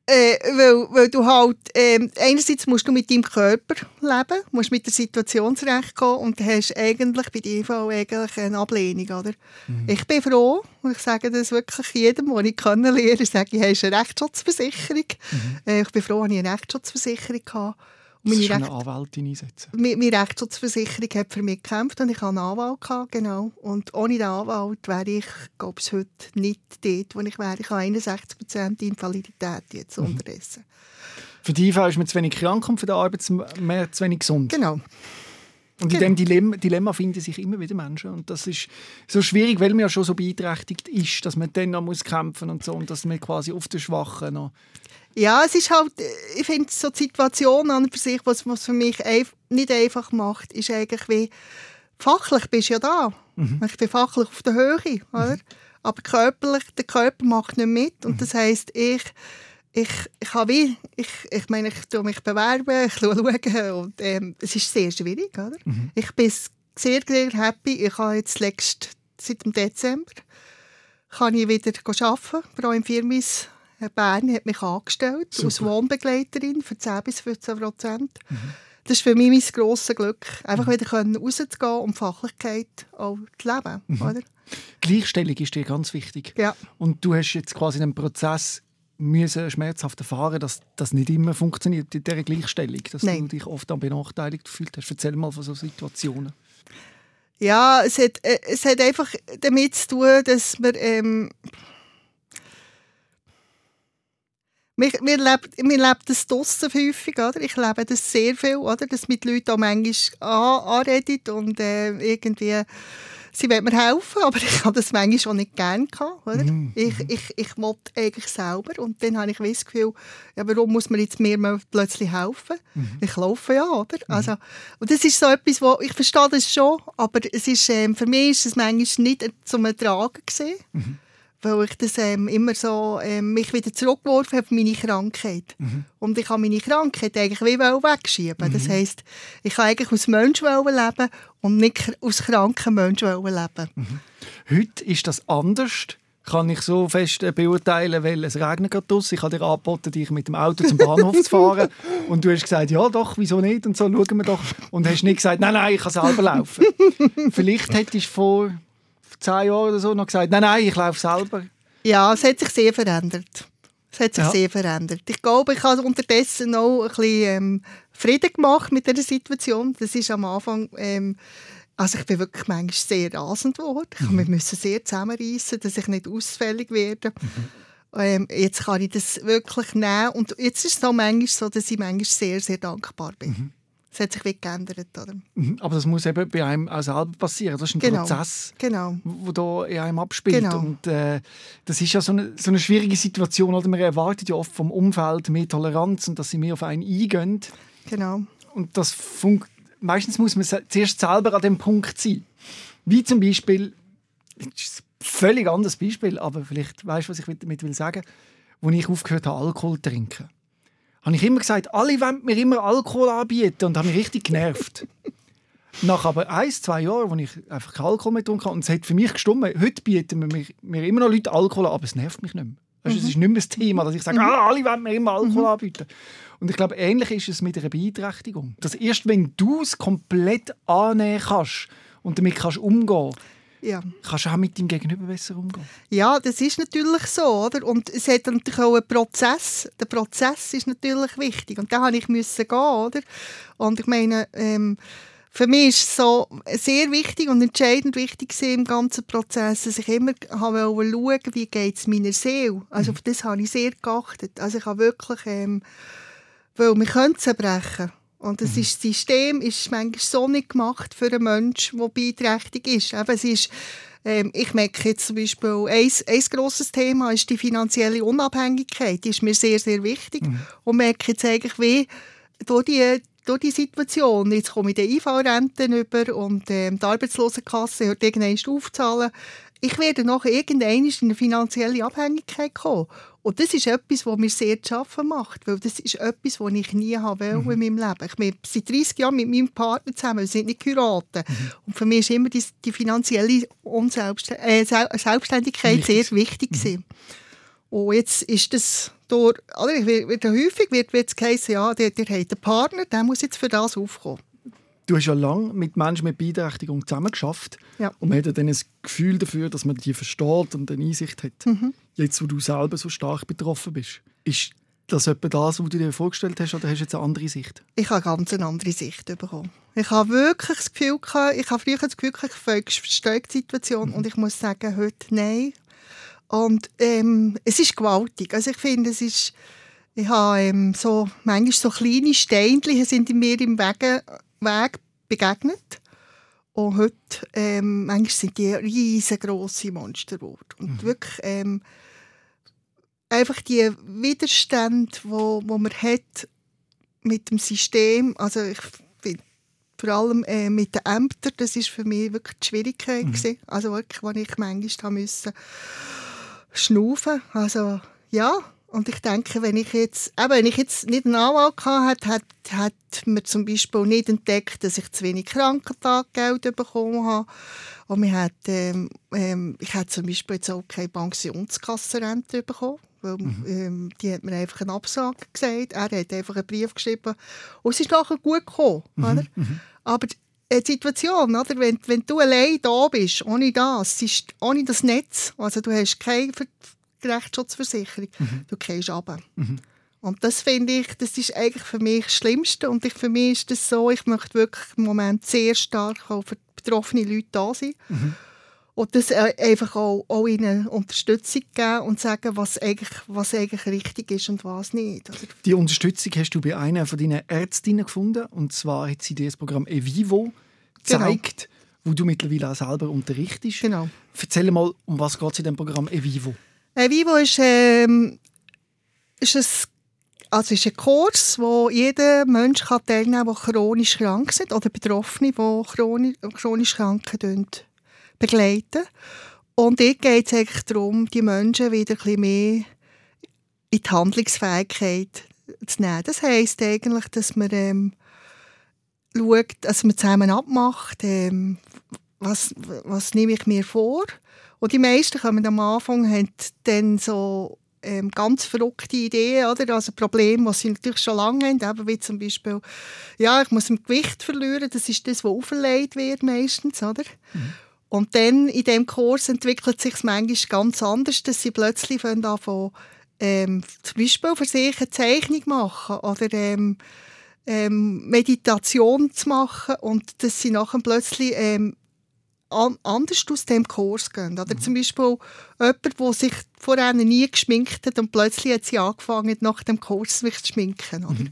[SPEAKER 4] Äh, weil, weil du halt, ähm, einerseits musst du mit deinem Körper leben, musst mit der Situation zurechtkommen und hast eigentlich bei dir eigentlich eine Ablehnung, oder? Mhm. Ich bin froh, und ich sage das wirklich jedem, den ich kennenlerne, ich sage, ich habe eine Rechtsschutzversicherung. Mhm. Äh, ich bin froh, dass ich eine Rechtsschutzversicherung habe.
[SPEAKER 3] Und meine Recht... eine Anwältin einsetzen?
[SPEAKER 4] Meine Rechtsschutzversicherung hat für mich gekämpft und ich hatte einen Anwalt. Gehabt, genau. Und ohne den Anwalt wäre ich, glaube ich, heute nicht dort, wo ich wäre. Ich habe 61% Invalidität jetzt mhm. unterdessen.
[SPEAKER 3] Für die Fall ist man zu wenig krank und für den Arbeitsmarkt zu wenig gesund.
[SPEAKER 4] Genau.
[SPEAKER 3] Und in genau. diesem Dilemma, Dilemma, finden sich immer wieder Menschen. Und das ist so schwierig, weil man ja schon so beeinträchtigt ist, dass man dann noch muss kämpfen und so und dass man quasi auf der Schwachen noch
[SPEAKER 4] ja, es ist halt, ich finde so die Situation an für sich, was es für mich nicht einfach macht, ist eigentlich wie, fachlich bist du ja da. Mhm. Ich bin fachlich auf der Höhe, oder? Mhm. Aber körperlich, der Körper macht nicht mit und mhm. das heisst, ich ich, ich habe wie, ich, ich meine, ich tue mich bewerben, ich schaue und ähm, es ist sehr schwierig, oder? Mhm. Ich bin sehr, sehr happy, ich habe jetzt letzt, seit dem Dezember kann ich wieder arbeiten, vor allem Firmis Bern hat mich angestellt Super. als Wohnbegleiterin für 10 bis 15 Prozent. Mhm. Das ist für mich mein grosses Glück, einfach mhm. wieder rauszugehen und Fachlichkeit auch zu leben. Mhm. Oder?
[SPEAKER 3] Gleichstellung ist dir ganz wichtig.
[SPEAKER 4] Ja.
[SPEAKER 3] Und du hast jetzt quasi einen Prozess müssen schmerzhaft erfahren, dass das nicht immer funktioniert in dieser Gleichstellung, dass Nein. du dich oft an benachteiligt gefühlt hast. Erzähl mal von solchen Situationen.
[SPEAKER 4] Ja, es hat, äh, es hat einfach damit zu tun, dass wir ähm, Wir, wir, leben, wir leben das draussen häufig, oder? Ich lebe das sehr viel, oder? Dass mit Leuten auch manchmal an, anredet und äh, irgendwie sie wollen mir helfen, aber ich habe das manchmal auch nicht gerne gehabt, oder? Mm. Ich, ich, ich wollte eigentlich selber und dann habe ich das Gefühl, ja, warum muss man jetzt mir plötzlich helfen? Mm. Ich laufe ja, oder? Mm. Also, und das ist so etwas, wo, ich verstehe das schon, aber es ist, ähm, für mich ist es manchmal nicht zum Ertragen gesehen. Weil ich das ähm, immer so ähm, mich wieder zurückgeworfen habe auf meine Krankheit. Mhm. Und ich habe meine Krankheit eigentlich wie wegschieben. Mhm. Das heisst, ich kann eigentlich aus Mensch leben und nicht aus kranken Mensch leben. Mhm.
[SPEAKER 3] Heute ist das anders. Kann ich so fest äh, beurteilen, weil es regnet gerade draussen. Ich habe dir angeboten, dich mit dem Auto zum Bahnhof zu fahren. Und du hast gesagt, ja doch, wieso nicht? Und so, schauen wir doch. Und hast nicht gesagt, nein, nein, ich kann selber laufen. Vielleicht hättest du vor zehn Jahren oder so noch gesagt, nein, nein, ich laufe selber?
[SPEAKER 4] Ja, es hat sich sehr verändert. Es hat sich ja. sehr verändert. Ich glaube, ich habe unterdessen auch ein bisschen ähm, Frieden gemacht mit dieser Situation. Das ist am Anfang... Ähm, also ich bin wirklich manchmal sehr rasend geworden. Mhm. Wir müssen sehr zusammenreißen, dass ich nicht ausfällig werde. Mhm. Ähm, jetzt kann ich das wirklich nehmen. Und jetzt ist es auch manchmal so, dass ich manchmal sehr, sehr dankbar bin. Mhm. Es hat sich wirklich geändert. Oder?
[SPEAKER 3] Mhm, aber das muss eben bei einem auch selber passieren. Das ist ein
[SPEAKER 4] genau.
[SPEAKER 3] Prozess,
[SPEAKER 4] genau.
[SPEAKER 3] der da in einem abspielt.
[SPEAKER 4] Genau.
[SPEAKER 3] Und äh, das ist ja so eine, so eine schwierige Situation. Oder? Man erwartet ja oft vom Umfeld mehr Toleranz und dass sie mehr auf einen eingehen.
[SPEAKER 4] Genau.
[SPEAKER 3] Und das meistens muss man zuerst selber an dem Punkt sein. Wie zum Beispiel, das ist ein völlig anderes Beispiel, aber vielleicht weißt du, was ich damit will sagen, als ich aufgehört habe, Alkohol zu trinken habe ich immer gesagt, alle wollen mir immer Alkohol anbieten und haben mich richtig genervt. Nach aber ein, zwei Jahren, wo ich einfach keinen Alkohol mehr trinken kann, und es hat für mich gestummt, heute bieten mir, mir immer noch Leute Alkohol an, aber es nervt mich nicht mehr. Also, mhm. Es ist nicht mehr das Thema, dass ich sage, mhm. ah, alle wollen mir immer Alkohol mhm. anbieten. Und ich glaube, ähnlich ist es mit einer Beeinträchtigung. Dass erst wenn du es komplett annehmen kannst und damit kannst umgehen
[SPEAKER 4] ja.
[SPEAKER 3] Kannst du auch mit deinem Gegenüber besser umgehen?
[SPEAKER 4] Ja, das ist natürlich so. Oder? Und es hat natürlich auch einen Prozess. Der Prozess ist natürlich wichtig. Und da habe ich müssen gehen. Oder? Und ich meine, ähm, für mich ist es so sehr wichtig und entscheidend wichtig im ganzen Prozess, dass ich immer habe schauen wie geht es meiner Seele. Also mhm. auf das habe ich sehr geachtet. Also ich habe wirklich, ähm, weil wir können zerbrechen und das, mhm. ist, das System ist manchmal so nicht gemacht für einen Menschen, der beeinträchtigt ist. Eben, es ist ähm, ich merke jetzt zum Beispiel, ein, ein grosses Thema ist die finanzielle Unabhängigkeit. Die ist mir sehr, sehr wichtig. Mhm. Und merke jetzt eigentlich, wie durch die, durch die Situation, jetzt komme ich die IV-Renten über und ähm, die Arbeitslosenkasse hört irgendwann aufzahlen, ich werde noch irgendwann in eine finanzielle Abhängigkeit kommen. Und das ist etwas, was mir sehr zu schaffen macht, weil das ist etwas, was ich nie habe mhm. in meinem Leben. Ich bin seit 30 Jahren mit meinem Partner zusammen, wir sind nicht geheiratet. Mhm. Und für mich ist immer die, die finanzielle Unselbst äh, Selbstständigkeit sehr wichtig mhm. Und jetzt ist das durch, oder, wird, häufig wird, wird es heißen, ja, der, der hat einen Partner, der muss jetzt für das aufkommen.
[SPEAKER 3] Du hast ja lange mit Menschen mit Beeinträchtigung zusammengearbeitet.
[SPEAKER 4] Ja.
[SPEAKER 3] Und man hat dann ein Gefühl dafür, dass man die versteht und eine Einsicht hat. Mhm. Jetzt, wo du selber so stark betroffen bist. Ist das etwa das, was du dir vorgestellt hast, oder hast du jetzt eine andere Sicht?
[SPEAKER 4] Ich habe ganz eine andere Sicht bekommen. Ich habe wirklich das Gefühl gehabt, ich habe früher das Gefühl gehabt, ich verstehe die Situation mhm. und ich muss sagen, heute nein. Und ähm, es ist gewaltig. Also ich finde, es ist, ich habe ähm, so, manchmal so kleine Steinchen sind in mir im Weg Weg begegnet. Und heute, ähm, manchmal sind die riesengroße Monster geworden. Und mhm. wirklich ähm, einfach die Widerstände, wo, wo man hat mit dem System, also ich finde vor allem äh, mit den Ämtern, das ist für mich wirklich die Schwierigkeit mhm. gewesen. Also wirklich, wo ich manchmal müssen schnaufen. Also ja, und ich denke, wenn ich jetzt, eben, wenn ich jetzt nicht einen Anwalt hatte, hat, hat man zum Beispiel nicht entdeckt, dass ich zu wenig Krankentaggeld bekommen habe. Und man hat, ähm, ähm, ich habe zum Beispiel jetzt auch keine Pensionskassenrente bekommen. Weil, mhm. ähm, die hat mir einfach einen Absage gesagt. Er hat einfach einen Brief geschrieben. Und es ist nachher gut gekommen. Mhm. Oder? Mhm. Aber die Situation, oder? Wenn, wenn du allein da bist, ohne das, ist, ohne das Netz, also du hast keine Rechtsschutzversicherung. Mhm. Du gehst runter. Mhm. Und das finde ich, das ist eigentlich für mich das Schlimmste. Und ich, für mich ist das so, ich möchte wirklich im Moment sehr stark auch für betroffene Leute da sein. Mhm. Und das äh, einfach auch, auch ihnen Unterstützung geben und sagen, was eigentlich, was eigentlich richtig ist und was nicht. Oder?
[SPEAKER 3] Die Unterstützung hast du bei einer von deinen Ärztinnen gefunden. Und zwar hat sie dir das Programm Evivo genau. gezeigt, genau. wo du mittlerweile auch selber unterrichtest.
[SPEAKER 4] Genau.
[SPEAKER 3] Erzähl mal, um was geht es in dem Programm Evivo?
[SPEAKER 4] Äh, Vivo ist, ähm, ist, ein, also ist ein Kurs, wo jeder Mensch kann teilnehmen kann, der chronisch krank ist oder Betroffene, die chronisch, chronisch Kranke begleiten. Und dort geht es eigentlich darum, die Menschen wieder ein bisschen mehr in die Handlungsfähigkeit zu nehmen. Das heisst eigentlich, dass man ähm, schaut, dass man zusammen abmacht, ähm, was, was nehme ich mir vor und die meisten kommen am Anfang haben dann so ähm, ganz verrückte Ideen, oder? Also Probleme, die sie natürlich schon lange haben, eben wie zum Beispiel, ja, ich muss ein Gewicht verlieren, das ist das, was auferlegt wird meistens, oder? Mhm. Und dann in dem Kurs entwickelt sich es manchmal ganz anders, dass sie plötzlich anfangen, ähm, zum Beispiel für sich eine Zeichnung machen oder ähm, ähm, Meditation zu machen und dass sie nachher plötzlich ähm, an, anders aus dem Kurs gehen. Oder mhm. zum Beispiel jemand, der sich vorher nie geschminkt hat und plötzlich hat sie angefangen, nach dem Kurs sich zu schminken. Mhm.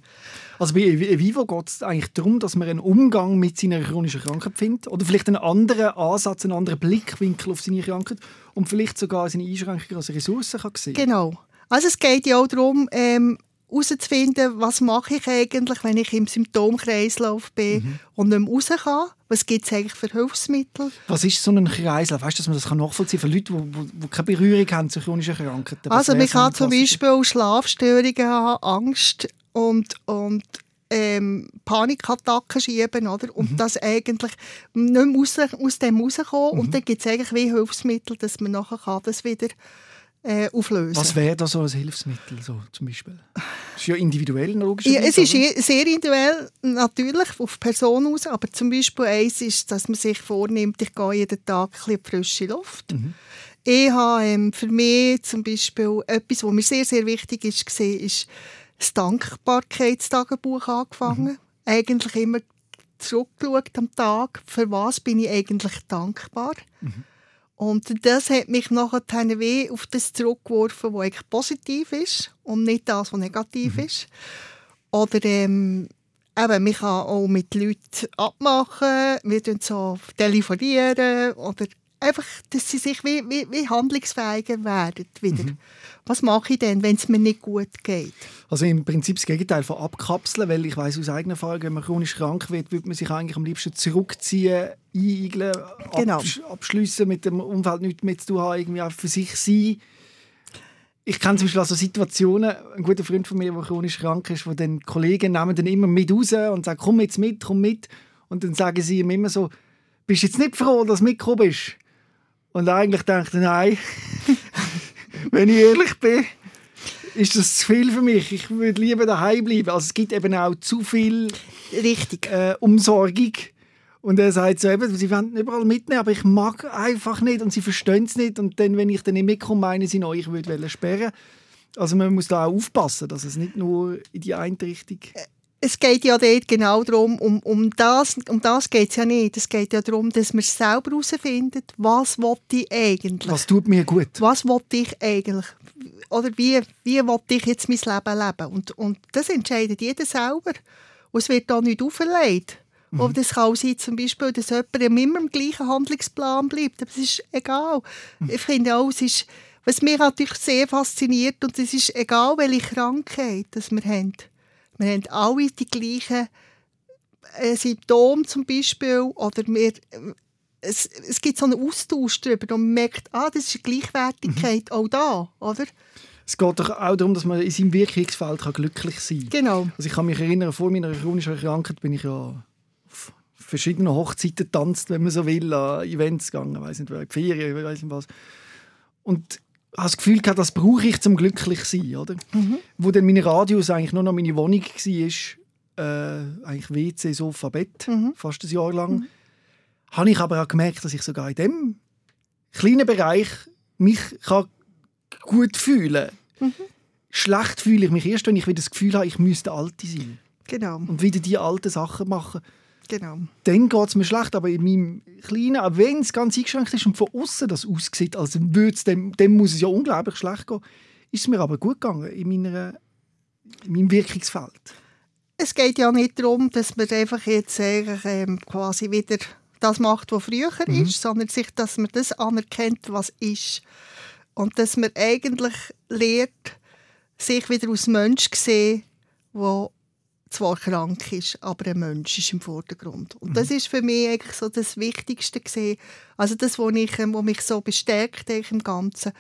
[SPEAKER 3] Also bei Vivo geht es eigentlich darum, dass man einen Umgang mit seiner chronischen Krankheit findet oder vielleicht einen anderen Ansatz, einen anderen Blickwinkel auf seine Krankheit und vielleicht sogar seine Einschränkungen als Ressourcen kann sehen
[SPEAKER 4] Genau. Also es geht ja auch darum, ähm, herauszufinden, was mache ich eigentlich, wenn ich im Symptomkreislauf bin mhm. und nicht mehr raus kann. Was gibt es eigentlich für Hilfsmittel?
[SPEAKER 3] Was ist so ein Kreislauf? Weißt du, dass man das nachvollziehen kann für Leute, die, die keine Berührung haben zu chronischen Krankheiten?
[SPEAKER 4] Also man kann zum Beispiel Schlafstörungen haben, Angst und, und ähm, Panikattacken schieben, oder? Und mhm. das eigentlich nicht mehr aus, aus dem rauskommen. Mhm. Und dann gibt es eigentlich wie Hilfsmittel, dass man nachher kann das wieder äh, auflösen.
[SPEAKER 3] Was wäre da so ein Hilfsmittel so, zum Beispiel? Das ist ja individuell logisch.
[SPEAKER 4] Ja, es ist oder? sehr individuell, natürlich, auf Person aus, aber zum Beispiel eins ist, dass man sich vornimmt, ich gehe jeden Tag ein bisschen frische Luft. Mhm. Ich habe ähm, für mich zum Beispiel etwas, was mir sehr, sehr wichtig ist, gesehen, ist das Dankbarkeitstagebuch angefangen. Mhm. Eigentlich immer zurückgeschaut am Tag, für was bin ich eigentlich dankbar. Mhm. Und das hat mich nachher wie auf das zurückgeworfen, was eigentlich positiv ist und nicht das, was negativ mhm. ist. Oder ähm, eben, man kann auch mit Leuten abmachen, wir so telefonieren oder einfach, dass sie sich wie, wie, wie handlungsfähiger werden wieder. Mhm. Was mache ich denn, wenn es mir nicht gut geht?
[SPEAKER 3] Also im Prinzip das Gegenteil von abkapseln, weil ich weiß aus eigener Erfahrung, wenn man chronisch krank wird, würde man sich eigentlich am liebsten zurückziehen, einigeln,
[SPEAKER 4] genau.
[SPEAKER 3] absch abschliessen, mit dem Umfeld nichts mehr zu tun haben, irgendwie auch für sich sein. ich kenne zum Beispiel also Situationen, ein guter Freund von mir, der chronisch krank ist, wo dann Kollegen nehmen dann immer mit raus und sagen, komm jetzt mit, komm mit. Und dann sagen sie ihm immer so, bist du jetzt nicht froh, dass du mitgekommen bist? Und eigentlich denkt er, nein, wenn ich ehrlich bin, ist das zu viel für mich. Ich würde lieber daheim bleiben. Also es gibt eben auch zu viel
[SPEAKER 4] Richtig.
[SPEAKER 3] äh, Umsorgung. Und er sagt so, eben, sie wollen überall mitnehmen, aber ich mag einfach nicht und sie verstehen es nicht. Und dann, wenn ich dann nicht mitkomme, meinen sie noch, ich würde sperren. Also man muss da auch aufpassen, dass es nicht nur in die eine Richtung...
[SPEAKER 4] es geht ja dort genau darum, um, um das, um das geht es ja nicht. Es geht ja darum, dass man selber herausfindet, was ich eigentlich.
[SPEAKER 3] Was tut mir gut?
[SPEAKER 4] Was will ich eigentlich? Oder wie, wie will ich jetzt mein Leben leben? Und, und das entscheidet jeder selber. Und es wird da nicht auferlegt. Mhm. Oder das kann auch sein, zum Beispiel, dass jemand immer im gleichen Handlungsplan bleibt. Aber es ist egal.
[SPEAKER 3] Mhm.
[SPEAKER 4] Ich finde auch, es ist, was mich natürlich sehr fasziniert, und es ist egal, welche Krankheit das wir haben. Wir haben alle die gleichen äh, Symptome zum Beispiel. Oder wir, äh, es, es gibt so einen Austausch darüber und man merkt, ah, das ist eine Gleichwertigkeit auch da, oder?
[SPEAKER 3] Es geht doch auch darum, dass man in seinem Wirkungsfeld kann glücklich sein kann.
[SPEAKER 4] Genau.
[SPEAKER 3] Also ich kann mich erinnern, vor meiner chronischen Krankheit bin ich ja auf verschiedenen Hochzeiten getanzt, wenn man so will, an Events gegangen, ich weiß nicht, Ferien, ich weiß nicht was. Und habe das Gefühl gehabt, das brauche ich zum glücklich sein, oder? Wo dann mein Radius eigentlich nur noch meine Wohnung war, äh, eigentlich WC, Sofa, Bett, fast ein Jahr lang, habe ich aber auch gemerkt, dass ich sogar in dem kleinen Bereich mich kann gut fühlen kann. Schlecht fühle ich mich erst, wenn ich wieder das Gefühl habe, ich müsste Alte sein
[SPEAKER 4] Genau,
[SPEAKER 3] und wieder die alten Sachen machen.
[SPEAKER 4] Genau.
[SPEAKER 3] Dann geht es mir schlecht, aber in meinem Kleinen, auch wenn es ganz eingeschränkt ist und von außen das aussieht, als würde dem, dem muss es ja unglaublich schlecht gehen, ist es mir aber gut gegangen in, meiner, in meinem Wirkungsfeld.
[SPEAKER 4] Es geht ja nicht darum, dass man einfach jetzt eigentlich, ähm, quasi wieder das macht, was früher ist, sondern sich, dass man das anerkennt, was ist. Und dass man eigentlich lernt, sich wieder als Mensch zu sehen, der zwar krank ist, aber ein Mensch ist im Vordergrund. Und das ist für mich eigentlich so das Wichtigste gesehen. Also das, was ich, ähm, was mich so bestärkt im Ganzen.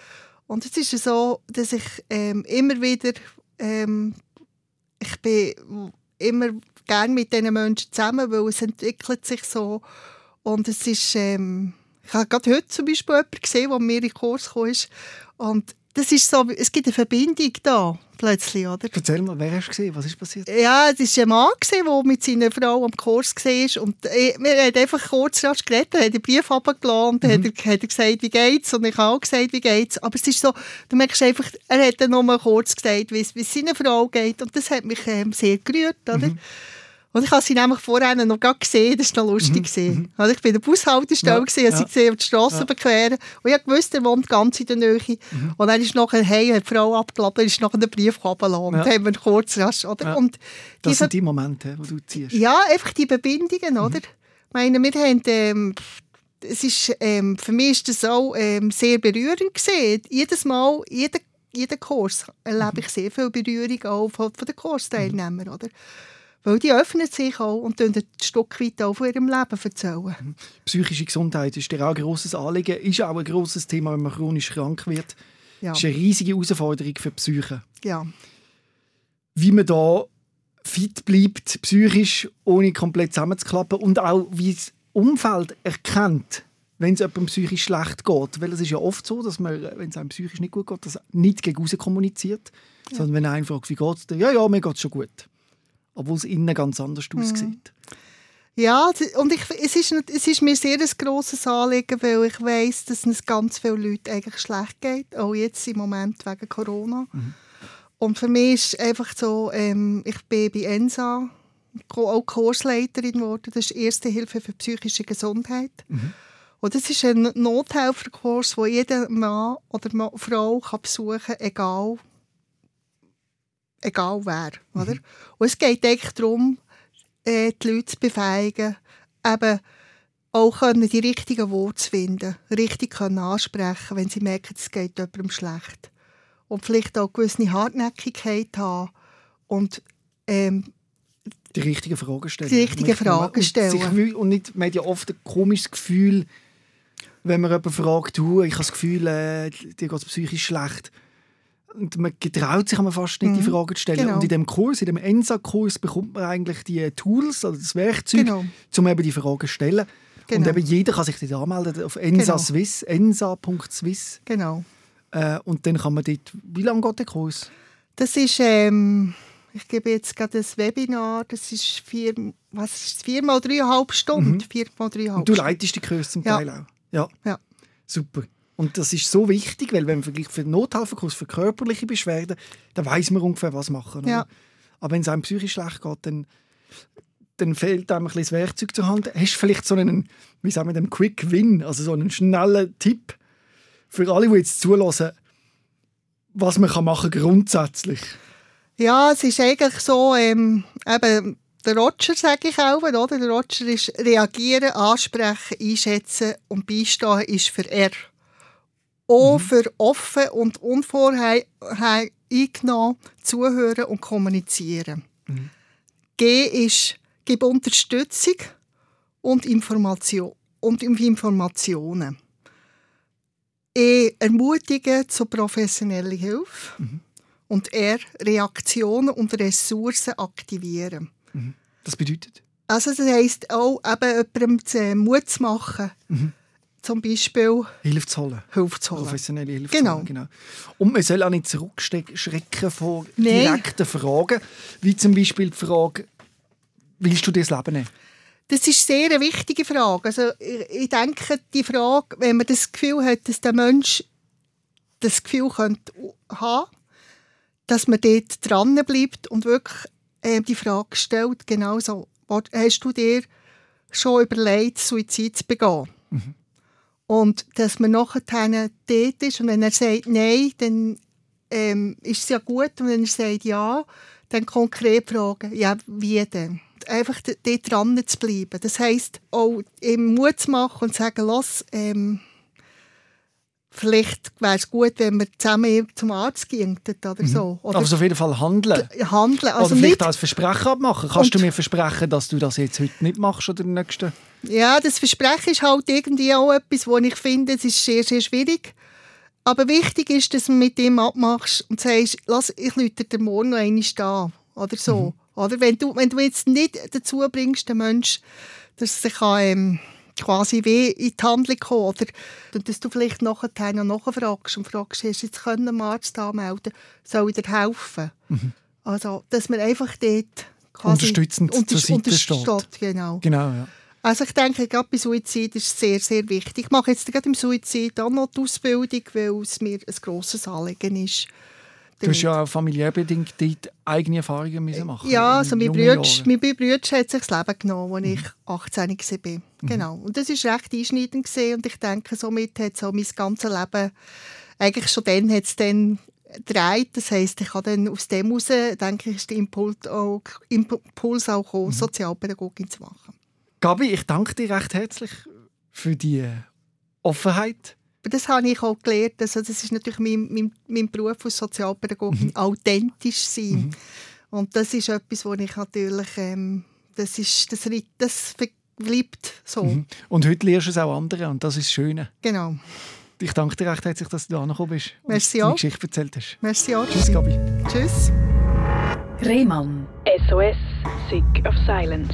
[SPEAKER 4] Und es ist so, dass ich ähm, immer wieder ähm, ich bin immer gerne mit diesen Menschen zusammen, weil es entwickelt sich so. Und es ist, ähm, ich habe gerade heute zum Beispiel jemanden gesehen, der mir in den Kurs ist. Und das ist so, es gibt eine Verbindung da, plötzlich, oder?
[SPEAKER 3] Erzähl mal, wer hast du gesehen? Was ist passiert?
[SPEAKER 4] Ja, es war ein Mann, der mit seiner Frau am Kurs war. Und äh, wir haben einfach kurz rasch geredet, er hat den Brief und dann hat, er, hat er gesagt, wie geht's? Und ich habe auch gesagt, wie geht's? Aber es ist so, du merkst einfach, er hat dann nur mal kurz gesagt, wie es seiner Frau geht. Und das hat mich ähm, sehr gerührt, oder? Und ich habe sie nämlich vorher noch gerade gesehen, das war noch lustig. gewesen. Also ich war in der Bushaltestelle,
[SPEAKER 3] Ja,
[SPEAKER 4] gewesen, habe sie
[SPEAKER 3] ja.
[SPEAKER 4] gesehen, auf die Strasse
[SPEAKER 3] Ja.
[SPEAKER 4] überqueren. Und ich wusste, er wohnt ganz in der Nähe. Und dann ist nachher, hey, hat die Frau abgeladen, ist nachher den Brief runtergelassen. Und
[SPEAKER 3] Ja.
[SPEAKER 4] dann haben wir kurz rasch, oder?
[SPEAKER 3] Ja.
[SPEAKER 4] Und
[SPEAKER 3] Das
[SPEAKER 4] die
[SPEAKER 3] sind die Momente, wo du ziehst.
[SPEAKER 4] ja, einfach die Verbindungen, oder? Ich meine, wir haben, ähm, es ist, ähm, für mich ist das auch ähm, sehr berührend gesehen. Jedes Mal, jeder, jeden Kurs erlebe ich sehr viel Berührung auch von, von den Kursteilnehmern, oder? Weil die öffnen sich auch und ein Stück weit auch von ihrem Leben erzählen.
[SPEAKER 3] Psychische Gesundheit ist dir auch ein grosses Anliegen, ist auch ein grosses Thema, wenn man chronisch krank wird.
[SPEAKER 4] Ja,
[SPEAKER 3] ist eine riesige Herausforderung für die Psyche.
[SPEAKER 4] ja.
[SPEAKER 3] Wie man da fit bleibt, psychisch, ohne komplett zusammenzuklappen und auch wie das Umfeld erkennt, wenn es jemandem psychisch schlecht geht. Weil es ist ja oft so, dass man, wenn es einem psychisch nicht gut geht, das nicht gegen aussen kommuniziert, sondern wenn einer fragt, wie geht es dir? Ja, ja, mir geht es schon gut. Obwohl es innen ganz anders aussieht.
[SPEAKER 4] Ja, und ich, es, ist, es ist mir sehr ein grosses Anliegen, weil ich weiss, dass es ganz vielen Leuten eigentlich schlecht geht, auch jetzt im Moment wegen Corona. Und für mich ist einfach so, ähm, ich bin bei ENSA auch Kursleiterin geworden, das ist Erste Hilfe für psychische Gesundheit. Und das ist ein Nothelferkurs, wo jeder Mann oder Frau kann besuchen kann, egal, egal wer. Oder? Und es geht eigentlich darum, äh, die Leute zu befähigen, eben auch können, die richtigen Worte zu finden, richtig können ansprechen, wenn sie merken, es geht jemandem schlecht. Und vielleicht auch eine gewisse Hartnäckigkeit haben und ähm,
[SPEAKER 3] Die richtigen Fragen stellen.
[SPEAKER 4] Die richtigen Fragen stellen.
[SPEAKER 3] Und nicht, man hat ja oft ein komisches Gefühl, wenn man jemanden fragt, du, ich habe das Gefühl, äh, dir geht es psychisch schlecht. Und man getraut sich fast nicht, die
[SPEAKER 4] Mhm.
[SPEAKER 3] Fragen zu stellen.
[SPEAKER 4] Genau.
[SPEAKER 3] Und in dem Kurs, in dem ENSA-Kurs, bekommt man eigentlich die Tools, also das Werkzeug,
[SPEAKER 4] Genau.
[SPEAKER 3] um eben die Fragen zu stellen. Und
[SPEAKER 4] Genau.
[SPEAKER 3] eben jeder kann sich dort anmelden auf ENSA Swiss, ensa.swiss.
[SPEAKER 4] Genau.
[SPEAKER 3] Äh, und dann kann man dort, wie lange geht der Kurs?
[SPEAKER 4] Das ist, ähm, ich gebe jetzt gerade ein Webinar, das ist vier, was ist es, vier mal dreieinhalb Stunden. Vier mal dreieinhalb
[SPEAKER 3] Und du leitest die Kurse zum
[SPEAKER 4] Ja.
[SPEAKER 3] Teil auch. Ja,
[SPEAKER 4] Ja.
[SPEAKER 3] super. Und das ist so wichtig, weil wenn man vergleicht für den Nothelferkurs für körperliche Beschwerden, dann weiß man ungefähr, was machen.
[SPEAKER 4] Ja.
[SPEAKER 3] Aber wenn es einem psychisch schlecht geht, dann, dann fehlt einem ein bisschen das Werkzeug zur Hand. Hast du vielleicht so einen, wie sagen wir, einen Quick Win, also so einen schnellen Tipp für alle, die jetzt zulassen, was man kann machen grundsätzlich?
[SPEAKER 4] Ja, es ist eigentlich so, ähm, eben, der Roger sage ich auch, oder? Der Roger ist reagieren, ansprechen, einschätzen und beistehen ist für R. O für offen und unvoreingenommen zuhören und kommunizieren. G ist gib Unterstützung und, Information, und Informationen. E ermutigen zu professioneller Hilfe. Und R Reaktionen und Ressourcen aktivieren.
[SPEAKER 3] Das bedeutet?
[SPEAKER 4] Also das heisst auch, eben jemandem zu- Mut zu machen, zum Beispiel
[SPEAKER 3] Hilfe zu holen.
[SPEAKER 4] Hilfe zu holen.
[SPEAKER 3] Professionelle Hilfe
[SPEAKER 4] Genau.
[SPEAKER 3] zu holen. Genau. Und man soll auch nicht zurückschrecken vor
[SPEAKER 4] Nein.
[SPEAKER 3] direkten Fragen, wie zum Beispiel die Frage, willst du dir das Leben nehmen?
[SPEAKER 4] Das ist sehr eine wichtige Frage. Also ich, denke, die Frage, wenn man das Gefühl hat, dass der Mensch das Gefühl könnte haben, dass man dort dran bleibt und wirklich äh, die Frage stellt, genauso, hast du dir schon überlegt, Suizid zu begehen? Und dass man nachher dort ist und wenn er sagt Nein, dann ähm, ist es ja gut. Und wenn er sagt Ja, dann konkret fragen, ja, wie denn? Einfach dort dran zu bleiben. Das heisst, auch ihm Mut zu machen und zu sagen, los, ähm, vielleicht wäre es gut, wenn wir zusammen zum Arzt gingen oder so. Oder
[SPEAKER 3] Also auf jeden Fall handeln.
[SPEAKER 4] handeln. Also
[SPEAKER 3] oder vielleicht
[SPEAKER 4] nicht,
[SPEAKER 3] ein Versprechen abmachen. Kannst
[SPEAKER 4] Und-
[SPEAKER 3] du mir versprechen, dass du das jetzt heute nicht machst oder den nächsten?
[SPEAKER 4] Ja, das Versprechen ist halt irgendwie auch etwas, wo ich finde, es ist sehr, sehr schwierig. Aber wichtig ist, dass du mit ihm abmachst und sagst, lass, ich lüte dir morgen noch einmal da. Oder so. Oder wenn du, wenn du jetzt nicht dazu bringst, den Menschen, dass er sich ähm, quasi wie in die Handlung kommen oder und dass du vielleicht nachher noch nachfragst und fragst, hast du jetzt können einen Arzt anmelden, soll ich dir helfen? Also, dass man einfach dort quasi
[SPEAKER 3] Unterstützend zur Seite steht.
[SPEAKER 4] Genau.
[SPEAKER 3] Genau, ja.
[SPEAKER 4] Also ich denke, gerade bei Suizid ist es sehr, sehr wichtig. Ich mache jetzt gerade im Suizid auch noch die Ausbildung, weil es mir ein grosses Anliegen ist.
[SPEAKER 3] Du hast ja auch familiär bedingt dort eigene Erfahrungen müssen machen
[SPEAKER 4] Ja, also mein Bruder, mein Bruder hat sich das Leben genommen, als ich 18 war. Genau. Und das war recht einschneidend. Gewesen. Und ich denke, somit hat so mein ganzes Leben, eigentlich schon dann hat es dann gedreht. Das heisst, ich habe dann aus dem heraus, denke ich, ist der Impuls auch, Impuls auch gekommen, Sozialpädagogin zu machen.
[SPEAKER 3] Gabi, ich danke dir recht herzlich für die Offenheit.
[SPEAKER 4] Aber das habe ich auch gelernt. Also das ist natürlich mein, mein, mein Beruf als Sozialpädagogin, authentisch sein. Und das ist etwas, wo ich natürlich, ähm, das ist, das, das bleibt so.
[SPEAKER 3] Mhm. Und heute lernst du es auch anderen und das ist das Schöne.
[SPEAKER 4] Genau.
[SPEAKER 3] Ich danke dir recht herzlich, dass du da angekommen bist und
[SPEAKER 4] Merci
[SPEAKER 3] deine
[SPEAKER 4] auch.
[SPEAKER 3] Geschichte erzählt hast.
[SPEAKER 4] Merci auch.
[SPEAKER 3] Tschüss, Gabi.
[SPEAKER 4] Tschüss.
[SPEAKER 1] Rehmann.
[SPEAKER 2] SOS, Sick of Silence.